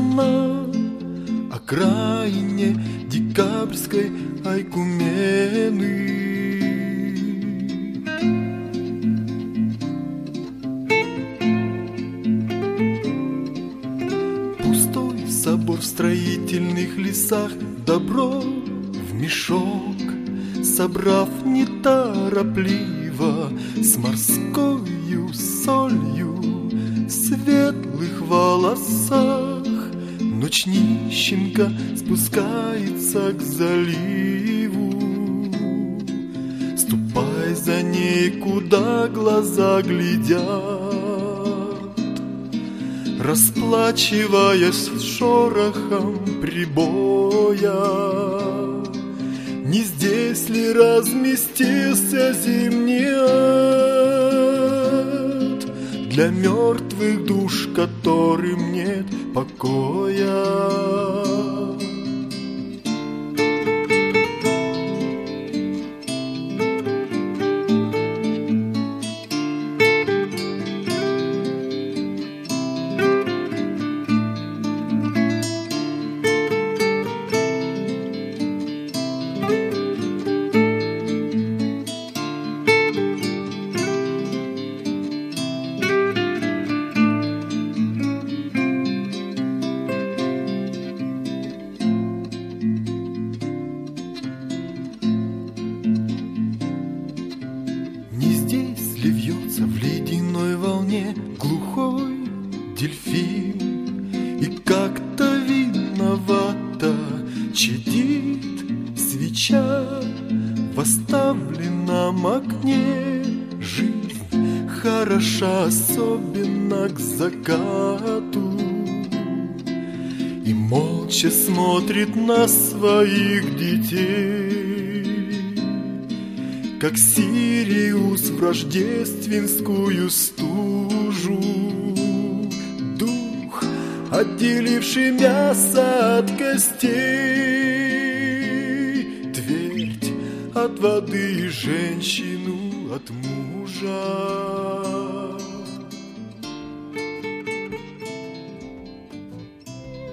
на окраине декабрьской Айкумены. строительных лесах добро в мешок, Собрав неторопливо с морскою солью В светлых волосах Ночь нищенка спускается к заливу. Ступай за ней, куда глаза глядят. Расплачиваясь шорохом прибоя. Не здесь ли разместился зимний Для мертвых душ, которым нет покоя особенно к закату. И молча смотрит на своих детей Как Сириус в рождественскую стужу. Дух, отделивший мясо от костей от воды и женщину от мужа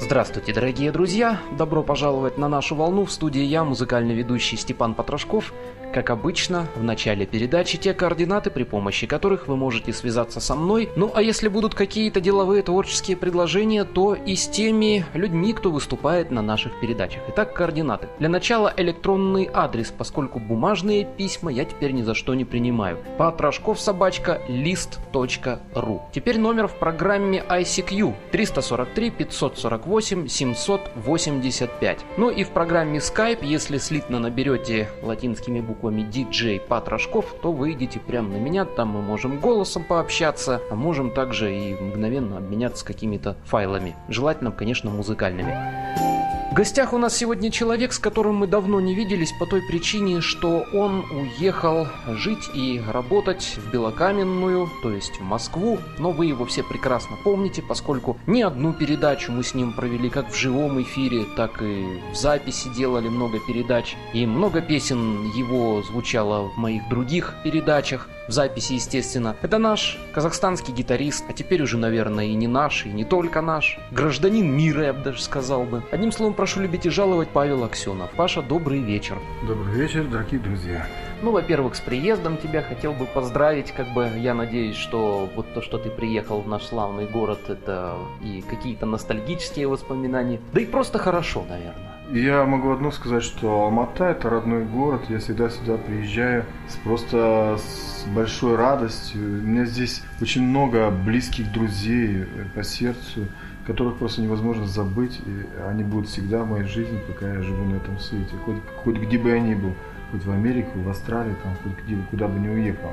Здравствуйте, дорогие друзья! Добро пожаловать на нашу волну. В студии я, музыкальный ведущий Степан Потрошков. Как обычно, в начале передачи те координаты, при помощи которых вы можете связаться со мной. Ну а если будут какие-то деловые творческие предложения, то и с теми людьми, кто выступает на наших передачах. Итак, координаты. Для начала электронный адрес, поскольку бумажные письма я теперь ни за что не принимаю. Потрошков собачка list.ru. Теперь номер в программе ICQ 343 548 785. Ну и в программе Skype, если слитно наберете латинскими буквами буквами DJ Патрашков, то выйдите прямо на меня, там мы можем голосом пообщаться, а можем также и мгновенно обменяться какими-то файлами, желательно, конечно, музыкальными. Гостях у нас сегодня человек, с которым мы давно не виделись по той причине, что он уехал жить и работать в Белокаменную, то есть в Москву. Но вы его все прекрасно помните, поскольку не одну передачу мы с ним провели как в живом эфире, так и в записи делали много передач. И много песен его звучало в моих других передачах в записи, естественно. Это наш казахстанский гитарист, а теперь уже, наверное, и не наш, и не только наш. Гражданин мира, я бы даже сказал бы. Одним словом, прошу любить и жаловать Павел Аксенов. Паша, добрый вечер. Добрый вечер, дорогие друзья. Ну, во-первых, с приездом тебя хотел бы поздравить, как бы я надеюсь, что вот то, что ты приехал в наш славный город, это и какие-то ностальгические воспоминания, да и просто хорошо, наверное. Я могу одно сказать, что Алмата это родной город. Я всегда сюда приезжаю с просто с большой радостью. У меня здесь очень много близких друзей по сердцу, которых просто невозможно забыть. И они будут всегда в моей жизни, пока я живу на этом свете. Хоть, хоть где бы я ни был, хоть в Америку, в Австралию, там, хоть где, куда бы ни уехал.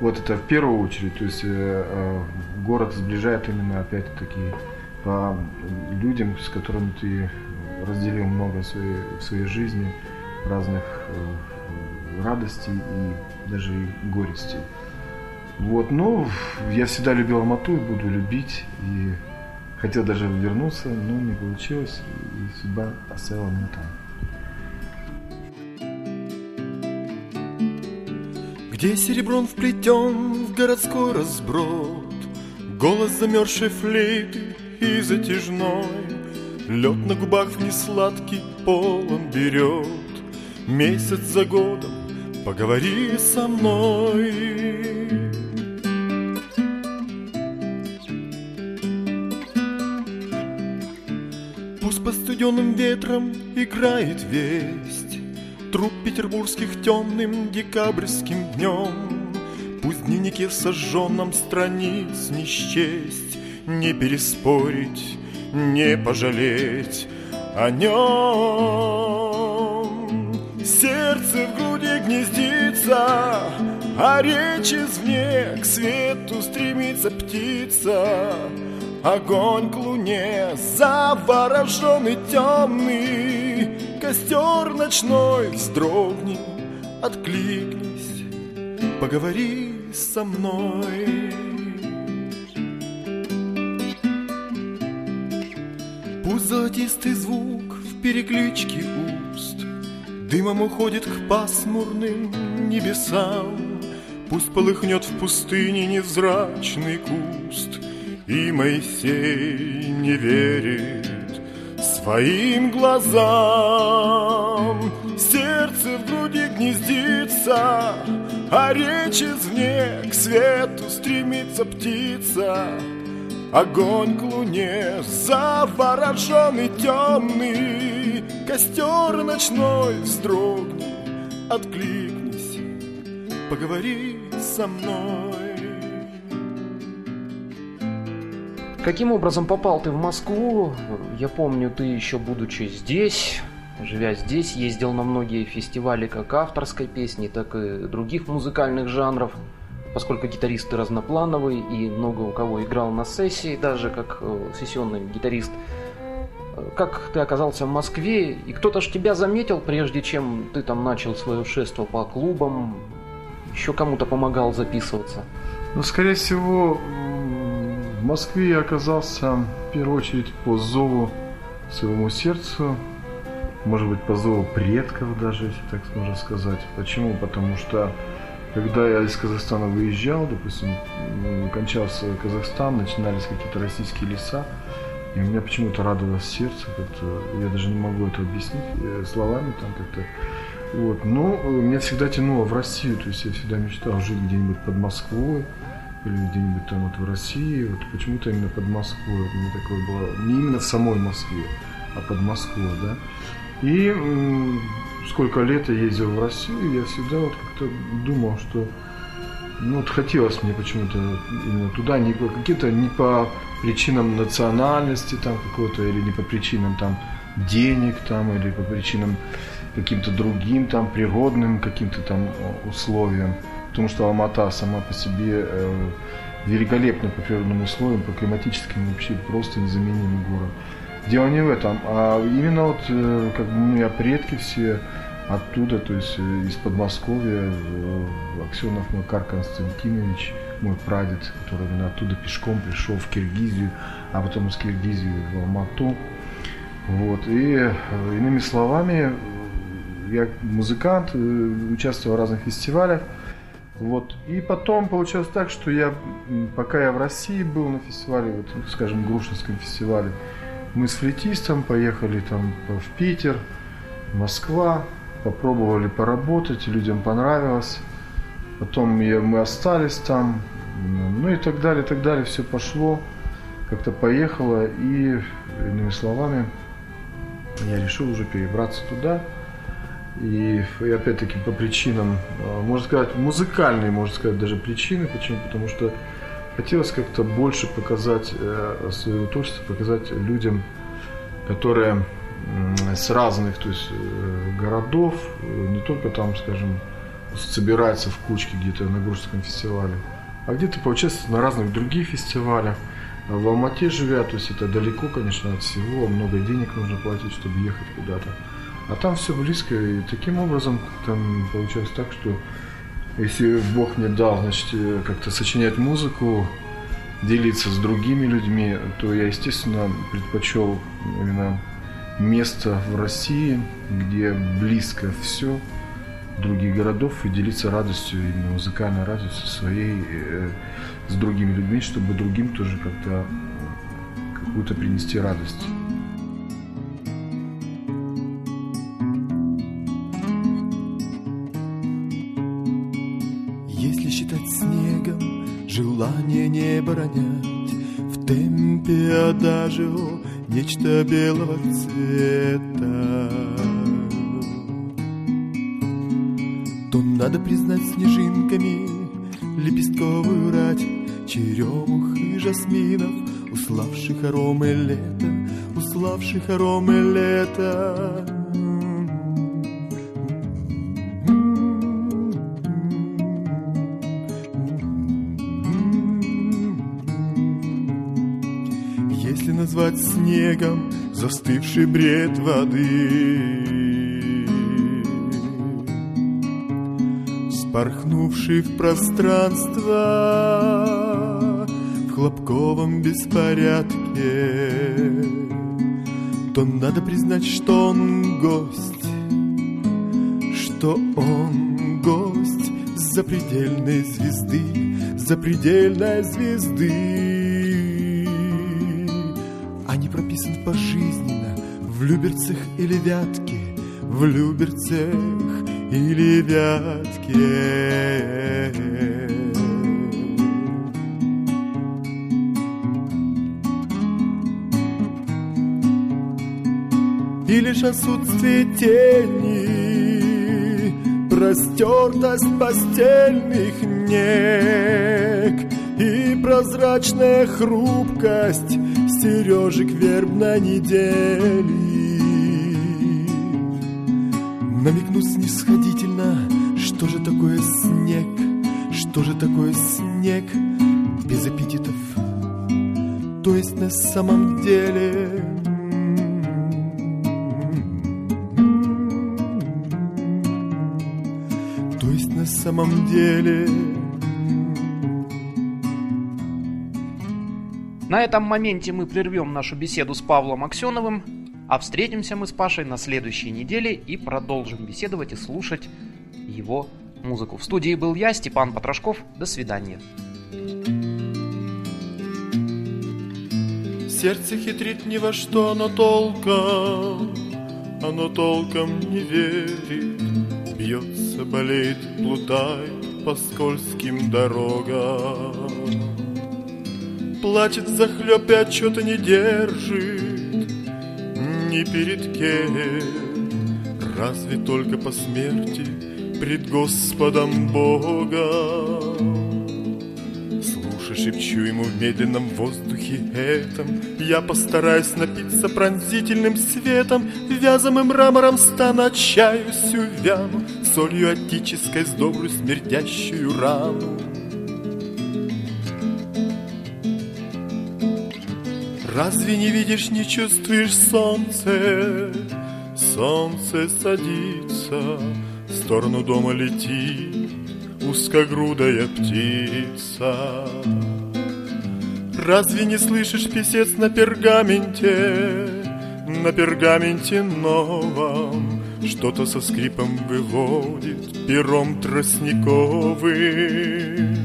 Вот это в первую очередь. То есть э, э, город сближает именно опять-таки по людям, с которыми ты разделил много своей, в своей жизни разных э, радостей и даже и горестей. Вот, но я всегда любил Алмату и буду любить. И Хотел даже вернуться, но не получилось, и судьба оставила меня там. Где серебром вплетен в городской разброд? Голос замерзшей флейты и затяжной. Лед на губах в несладкий полон берет. Месяц за годом поговори со мной студеным ветром играет весть. Труп петербургских темным декабрьским днем. Пусть в дневнике сожженном страниц не счесть Не переспорить, не пожалеть о нем. Сердце в груди гнездится, а речь извне К свету стремится птица Огонь к луне завороженный темный Костер ночной вздрогни, откликнись. Поговори со мной. Пусть золотистый звук в перекличке уст. Дымом уходит к пасмурным небесам. Пусть полыхнет в пустыне невзрачный куст — и Моисей не верит своим глазам. Сердце в груди гнездится, а речь извне к свету стремится птица. Огонь к луне завороженный темный, Костер ночной вздрогни, откликнись, поговори со мной. Каким образом попал ты в Москву? Я помню, ты еще будучи здесь, живя здесь, ездил на многие фестивали как авторской песни, так и других музыкальных жанров, поскольку гитарист ты разноплановый и много у кого играл на сессии, даже как э, сессионный гитарист. Как ты оказался в Москве, и кто-то ж тебя заметил, прежде чем ты там начал свое шествие по клубам, еще кому-то помогал записываться? Ну, скорее всего, в Москве я оказался в первую очередь по зову своему сердцу, может быть, по зову предков даже, если так можно сказать. Почему? Потому что когда я из Казахстана выезжал, допустим, кончался Казахстан, начинались какие-то российские леса, и у меня почему-то радовалось сердце, как-то, я даже не могу это объяснить э, словами там как-то. Вот. Но меня всегда тянуло в Россию, то есть я всегда мечтал жить где-нибудь под Москвой, или где-нибудь там вот в России, вот почему-то именно под Москвой, вот мне такое было, не именно в самой Москве, а под Москвой, да. И сколько лет я ездил в Россию, я всегда вот как-то думал, что ну вот хотелось мне почему-то именно туда, не по каким-то не по причинам национальности там какой-то, или не по причинам там денег там, или по причинам каким-то другим там природным каким-то там условиям потому что Алмата сама по себе э, великолепна по природным условиям, по климатическим вообще просто незаменимый город. Дело не в этом, а именно вот э, как бы у меня предки все оттуда, то есть э, из Подмосковья, Аксенов Макар Константинович, мой прадед, который именно оттуда пешком пришел в Киргизию, а потом из Киргизии в Алмату. Вот. И иными словами, я музыкант, участвовал в разных фестивалях, вот. И потом получилось так, что я, пока я в России был на фестивале, вот, скажем, Грушинском фестивале, мы с флейтистом поехали там в Питер, Москва, попробовали поработать, людям понравилось. Потом я, мы остались там, ну и так далее, и так далее, все пошло, как-то поехало, и, иными словами, я решил уже перебраться туда. И, и опять-таки по причинам, а, можно сказать, музыкальные, можно сказать, даже причины. Почему? Потому что хотелось как-то больше показать э, свое творчество, показать людям, которые с разных то есть, э, городов, э, не только там, скажем, собираются в кучке где-то на Гурском фестивале, а где-то поучаствовать на разных других фестивалях. В Алмате живя, то есть это далеко, конечно, от всего, много денег нужно платить, чтобы ехать куда-то. А там все близко, и таким образом там получилось так, что если Бог мне дал, значит, э, как-то сочинять музыку, делиться с другими людьми, то я, естественно, предпочел именно место в России, где близко все других городов и делиться радостью, именно музыкальной радостью своей э, с другими людьми, чтобы другим тоже как-то какую-то принести радость. Желание не ронять В темпе адажио нечто белого цвета. То надо признать снежинками лепестковую рать Черемух и жасминов, уславших аромы лета Уславших аромы лета снегом застывший бред воды. Спорхнувший в пространство В хлопковом беспорядке То надо признать, что он гость Что он гость запредельной звезды Запредельной звезды пожизненно В Люберцах или Вятке В Люберцах или Вятке. И лишь отсутствие тени Простертость постельных нег И прозрачная хрупкость Сережек вербной недели Намекну снисходительно, что же такое снег, что же такое снег без эпитетов, то есть на самом деле. То есть на самом деле. На этом моменте мы прервем нашу беседу с Павлом Аксеновым, а встретимся мы с Пашей на следующей неделе и продолжим беседовать и слушать его музыку. В студии был я, Степан Потрошков. До свидания. Сердце хитрит ни во что, оно толком, оно толком не верит. Бьется, болеет, плутает по скользким дорогам. Плачет захлеб и отчета не держит ни перед кем, разве только по смерти пред Господом Богом. Слушай, шепчу ему в медленном воздухе этом, я постараюсь напиться пронзительным светом, вязом и мрамором стану отчаюсь увяну, солью отеческой сдобрю смердящую рану. Разве не видишь, не чувствуешь солнце? Солнце садится, в сторону дома летит узкогрудая птица. Разве не слышишь писец на пергаменте, на пергаменте новом Что-то со скрипом выводит пером тростниковым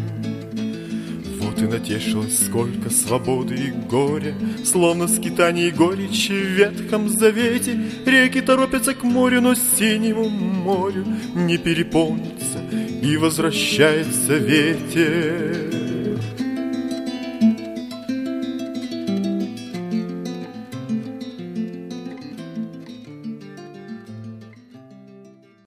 Вот и натешилось сколько свободы и горя Словно скитание и горечи в ветхом завете. Реки торопятся к морю, но синему морю Не переполнится и возвращается ветер